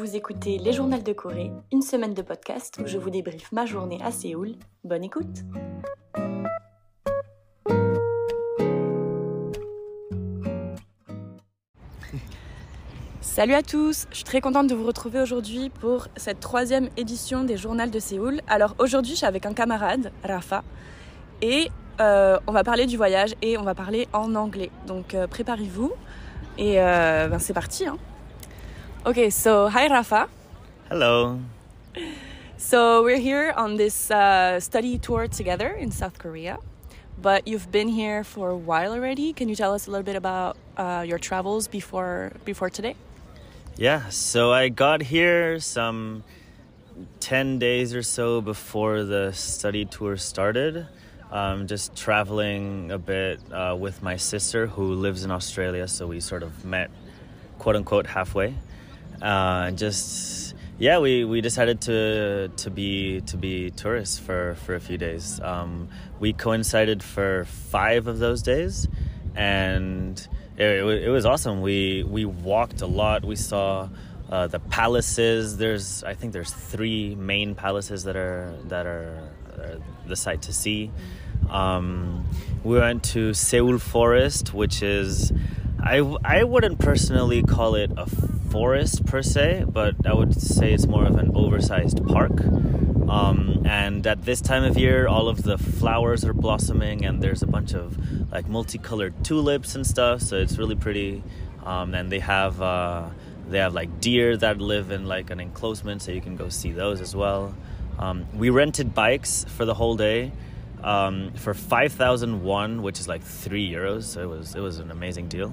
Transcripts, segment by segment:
Vous écoutez Les Journaux de Corée, une semaine de podcast où je vous débriefe ma journée à Séoul. Bonne écoute Salut à tous, je suis très contente de vous retrouver aujourd'hui pour cette troisième édition des Journaux de Séoul. Alors aujourd'hui je suis avec un camarade, Rafa, et euh, on va parler du voyage et on va parler en anglais. Donc euh, préparez-vous et euh, ben, c'est parti. Hein. Okay, so hi Rafa. Hello. So we're here on this uh, study tour together in South Korea, but you've been here for a while already. Can you tell us a little bit about uh, your travels before before today? Yeah, so I got here some 10 days or so before the study tour started. Um, just traveling a bit uh, with my sister who lives in Australia, so we sort of met quote unquote halfway. Uh, just yeah, we, we decided to to be to be tourists for, for a few days. Um, we coincided for five of those days, and it, it, was awesome. We we walked a lot. We saw uh, the palaces. There's I think there's three main palaces that are that are, are the sight to see. Um, we went to Seoul Forest, which is I I wouldn't personally call it a forest per se, but I would say it's more of an oversized park. Um, and at this time of year, all of the flowers are blossoming, and there's a bunch of like multicolored tulips and stuff. So it's really pretty. Um, and they have uh, they have like deer that live in like an enclosement, so you can go see those as well. Um, we rented bikes for the whole day um, for five thousand won, which is like three euros. So it was it was an amazing deal.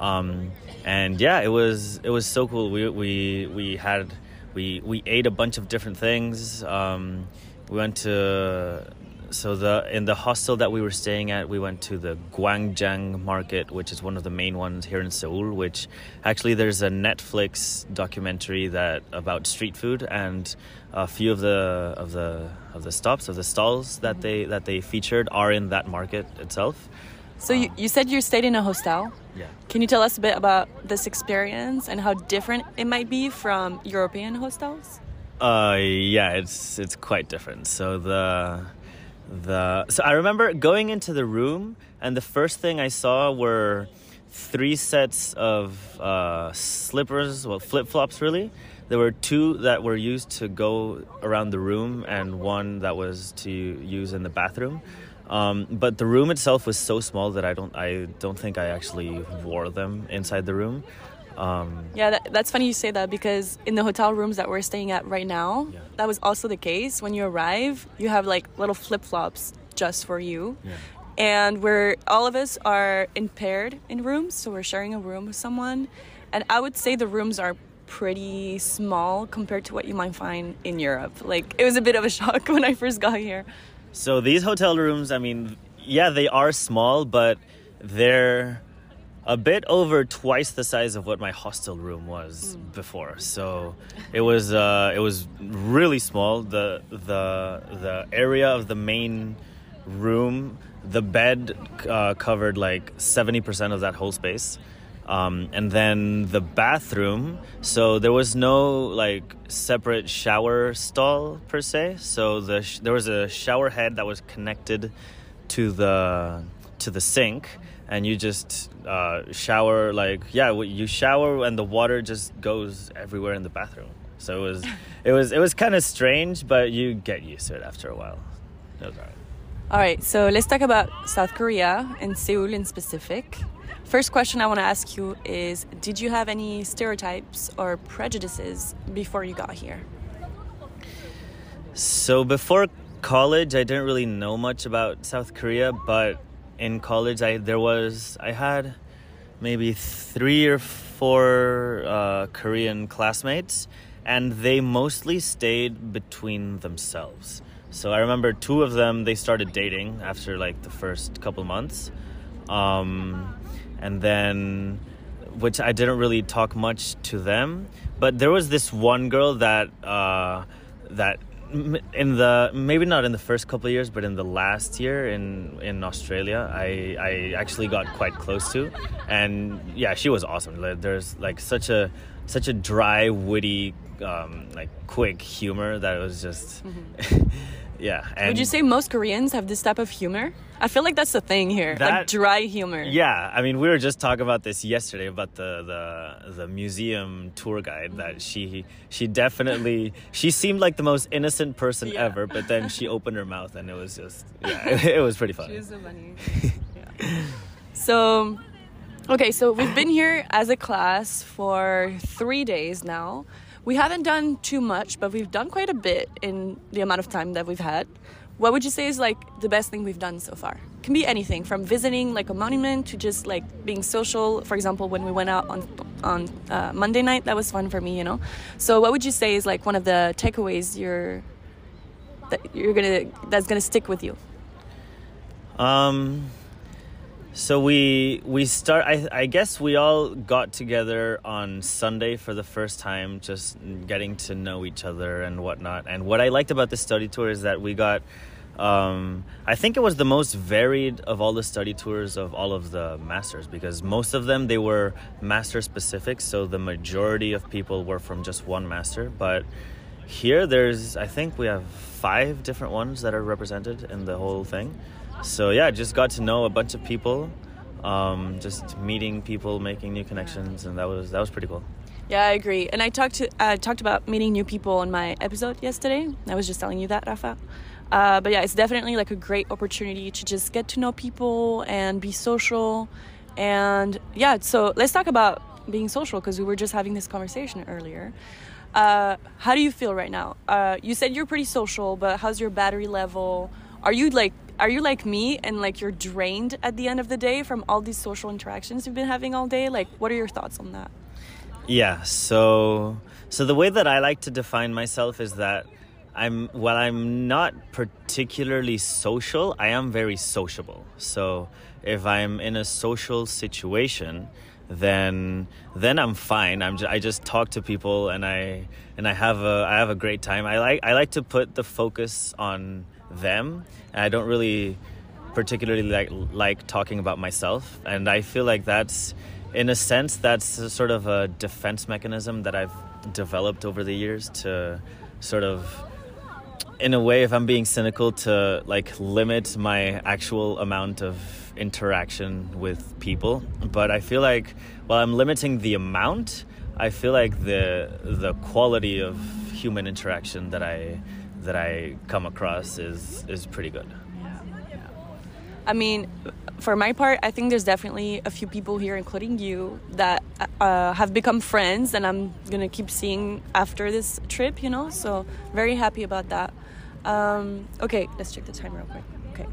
Um, and yeah, it was it was so cool. We we we had we we ate a bunch of different things. Um, we went to so the in the hostel that we were staying at, we went to the Gwangjang Market, which is one of the main ones here in Seoul. Which actually there's a Netflix documentary that about street food, and a few of the of the of the stops of the stalls that they that they featured are in that market itself. So you, you said you stayed in a hostel. Yeah. Can you tell us a bit about this experience and how different it might be from European hostels? Uh, yeah, it's it's quite different. So the the so I remember going into the room, and the first thing I saw were three sets of uh, slippers, well, flip flops, really. There were two that were used to go around the room, and one that was to use in the bathroom. Um, but the room itself was so small that I don't I don't think I actually wore them inside the room. Um, Yeah, that, that's funny you say that because in the hotel rooms that we're staying at right now, Yeah. that was also the case. When you arrive, you have like little flip flops just for you. yeah. And we're all of us are impaired in rooms, so we're sharing a room with someone. And I would say the rooms are pretty small compared to what you might find in Europe. Like it was a bit of a shock when I first got here. So these hotel rooms, I mean, yeah, they are small, but they're a bit over twice the size of what my hostel room was before. So it was uh, it was really small. The the the area of the main room, the bed uh, covered like seventy percent of that whole space. Um, and then the bathroom. So there was no like separate shower stall per se. So the sh- there was a shower head that was connected to the to the sink, and you just uh, shower like yeah, you shower and the water just goes everywhere in the bathroom. So it was it was it was kind of strange, but you get used to it after a while. It was alright. All right, so let's talk about South Korea and Seoul in specific. First question I want to ask you is Did you have any stereotypes or prejudices before you got here? So before college, I didn't really know much about South Korea, but in college, I there was I had maybe three or four uh, Korean classmates, and they mostly stayed between themselves. So I remember two of them they started dating after like the first couple months, um, and then which I didn't really talk much to them. But there was this one girl that uh, that in the maybe not in the first couple of years, but in the last year in in Australia, I I actually got quite close to, and yeah, she was awesome. There's like such a such a dry, witty, um, like quick humor that it was just yeah. And Mm-hmm. Would you say most Koreans have this type of humor? I feel like that's the thing here, like dry humor. Yeah, I mean, we were just talking about this yesterday about the the, the museum tour guide that she she definitely she seemed like the most innocent person Yeah. ever, but then she opened her mouth and it was just yeah, it, was pretty funny. She is so funny. Yeah. So, okay, so we've been here as a class for three days now. We haven't done too much, but we've done quite a bit in the amount of time that we've had. What would you say is like the best thing we've done so far? Can be anything from visiting like a monument to just like being social. For example, when we went out on on uh, Monday night, that was fun for me, you know. So, what would you say is like one of the takeaways you're that you're gonna that's gonna stick with you? Um, so we we start. I I guess we all got together on Sunday for the first time, just getting to know each other and whatnot. And what I liked about the study tour is that we got. Um, I think it was the most varied of all the study tours of all of the masters because most of them they were master specific. So the majority of people were from just one master, but here there's I think we have five different ones that are represented in the whole thing. So yeah, just got to know a bunch of people, um, just meeting people, making new connections, and that was that was pretty cool. Yeah, I agree. And I talked to I talked about meeting new people in my episode yesterday. I was just telling you that, Rafa. Uh, but yeah, it's definitely like a great opportunity to just get to know people and be social. And yeah, so let's talk about being social because we were just having this conversation earlier. Uh, how do you feel right now? Uh, you said you're pretty social, but how's your battery level? Are you like are you like me and like you're drained at the end of the day from all these social interactions you've been having all day? Like, what are your thoughts on that? Yeah. So so the way that I like to define myself is that I'm while I'm not particularly social, I am very sociable. So if I'm in a social situation, then then I'm fine. I'm ju- I just talk to people and I and I have a I have a great time. I like I like to put the focus on them. And I don't really particularly like like talking about myself and I feel like that's in a sense that's sort of a defense mechanism that I've developed over the years to sort of in a way if I'm being cynical to like limit my actual amount of interaction with people but I feel like while I'm limiting the amount I feel like the the quality of human interaction that I that I come across is is pretty good. I mean, for my part, I think there's definitely a few people here, including you, that uh, have become friends, and I'm gonna keep seeing after this trip. You know, so very happy about that. Um, okay, let's check the time real quick. Okay,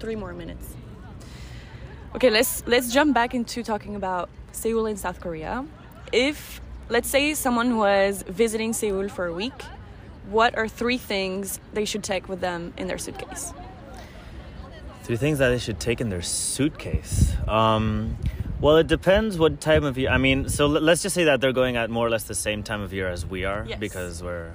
three more minutes. Okay, let's let's jump back into talking about Seoul in South Korea. If let's say someone was visiting Seoul for a week, what are three things they should take with them in their suitcase? Three things that they should take in their suitcase. Um, well, it depends what time of year. I mean, so let- let's just say that they're going at more or less the same time of year as we are, Yes. because we're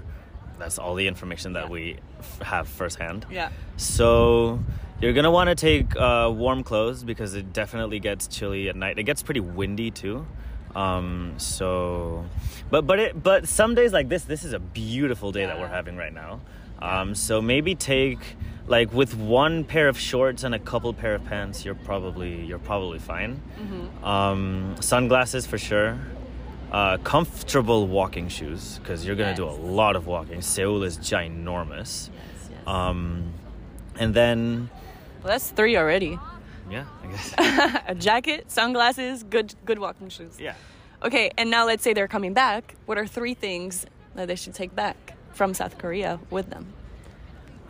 that's all the information that Yeah. we f- have firsthand. Yeah. So you're gonna want to take uh, warm clothes because it definitely gets chilly at night. It gets pretty windy too. Um, so, but but it but some days like this, this is a beautiful day that we're having right now. Um, so maybe take like with one pair of shorts and a couple pair of pants, you're probably you're probably fine. Um, sunglasses for sure. Uh, comfortable walking shoes because you're gonna do a lot of walking. Seoul is ginormous. Yes, yes. Um, and then, Well, that's three already. Yeah, I guess. a jacket, sunglasses, good good walking shoes. yeah. Okay, and now let's say they're coming back. What are three things that they should take back from South Korea with them?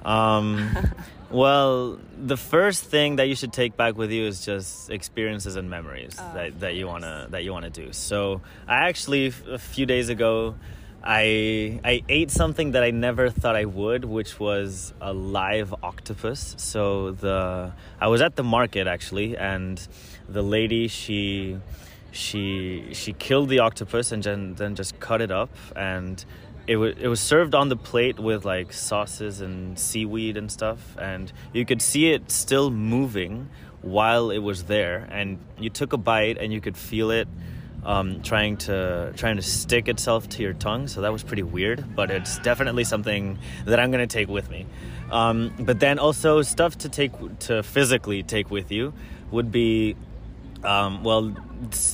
Um, well, the first thing that you should take back with you is just experiences and memories Oh, that, that you wanna that you wanna do. So I actually a few days ago, I I ate something that I never thought I would, which was a live octopus. So the I was at the market actually, and the lady she she she killed the octopus and then, then just cut it up. And it was it was served on the plate with like sauces and seaweed and stuff. And you could see it still moving while it was there. And you took a bite and you could feel it um, trying to trying to stick itself to your tongue. So that was pretty weird, but it's definitely something that I'm gonna take with me. Um, but then also stuff to take to physically take with you would be um, well,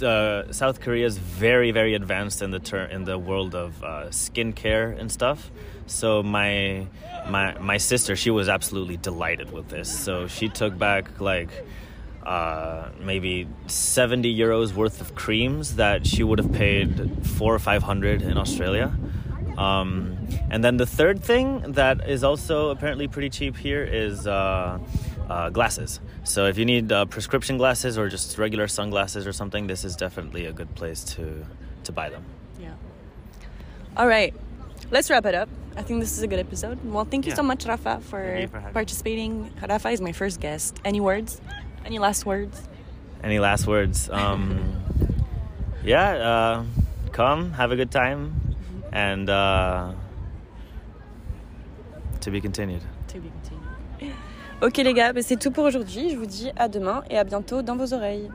uh, South Korea is very, very advanced in the ter- in the world of uh, skincare and stuff. So my my my sister, she was absolutely delighted with this. So she took back like uh, maybe 70 euros worth of creams that she would have paid four or five hundred in Australia. Um, and then the third thing that is also apparently pretty cheap here is uh, uh, glasses. So if you need uh, prescription glasses or just regular sunglasses or something, this is definitely a good place to to buy them. Yeah. All right, let's wrap it up. I think this is a good episode. Well, thank you Yeah. so much, Rafa, for, for participating. Rafa is my first guest. Any words? Any last words? Any last words? Um, yeah, uh, come, have a good time, and uh, to be continued. To be continued. Ok les gars, bah, c'est tout pour aujourd'hui. Je vous dis à demain et à bientôt dans vos oreilles.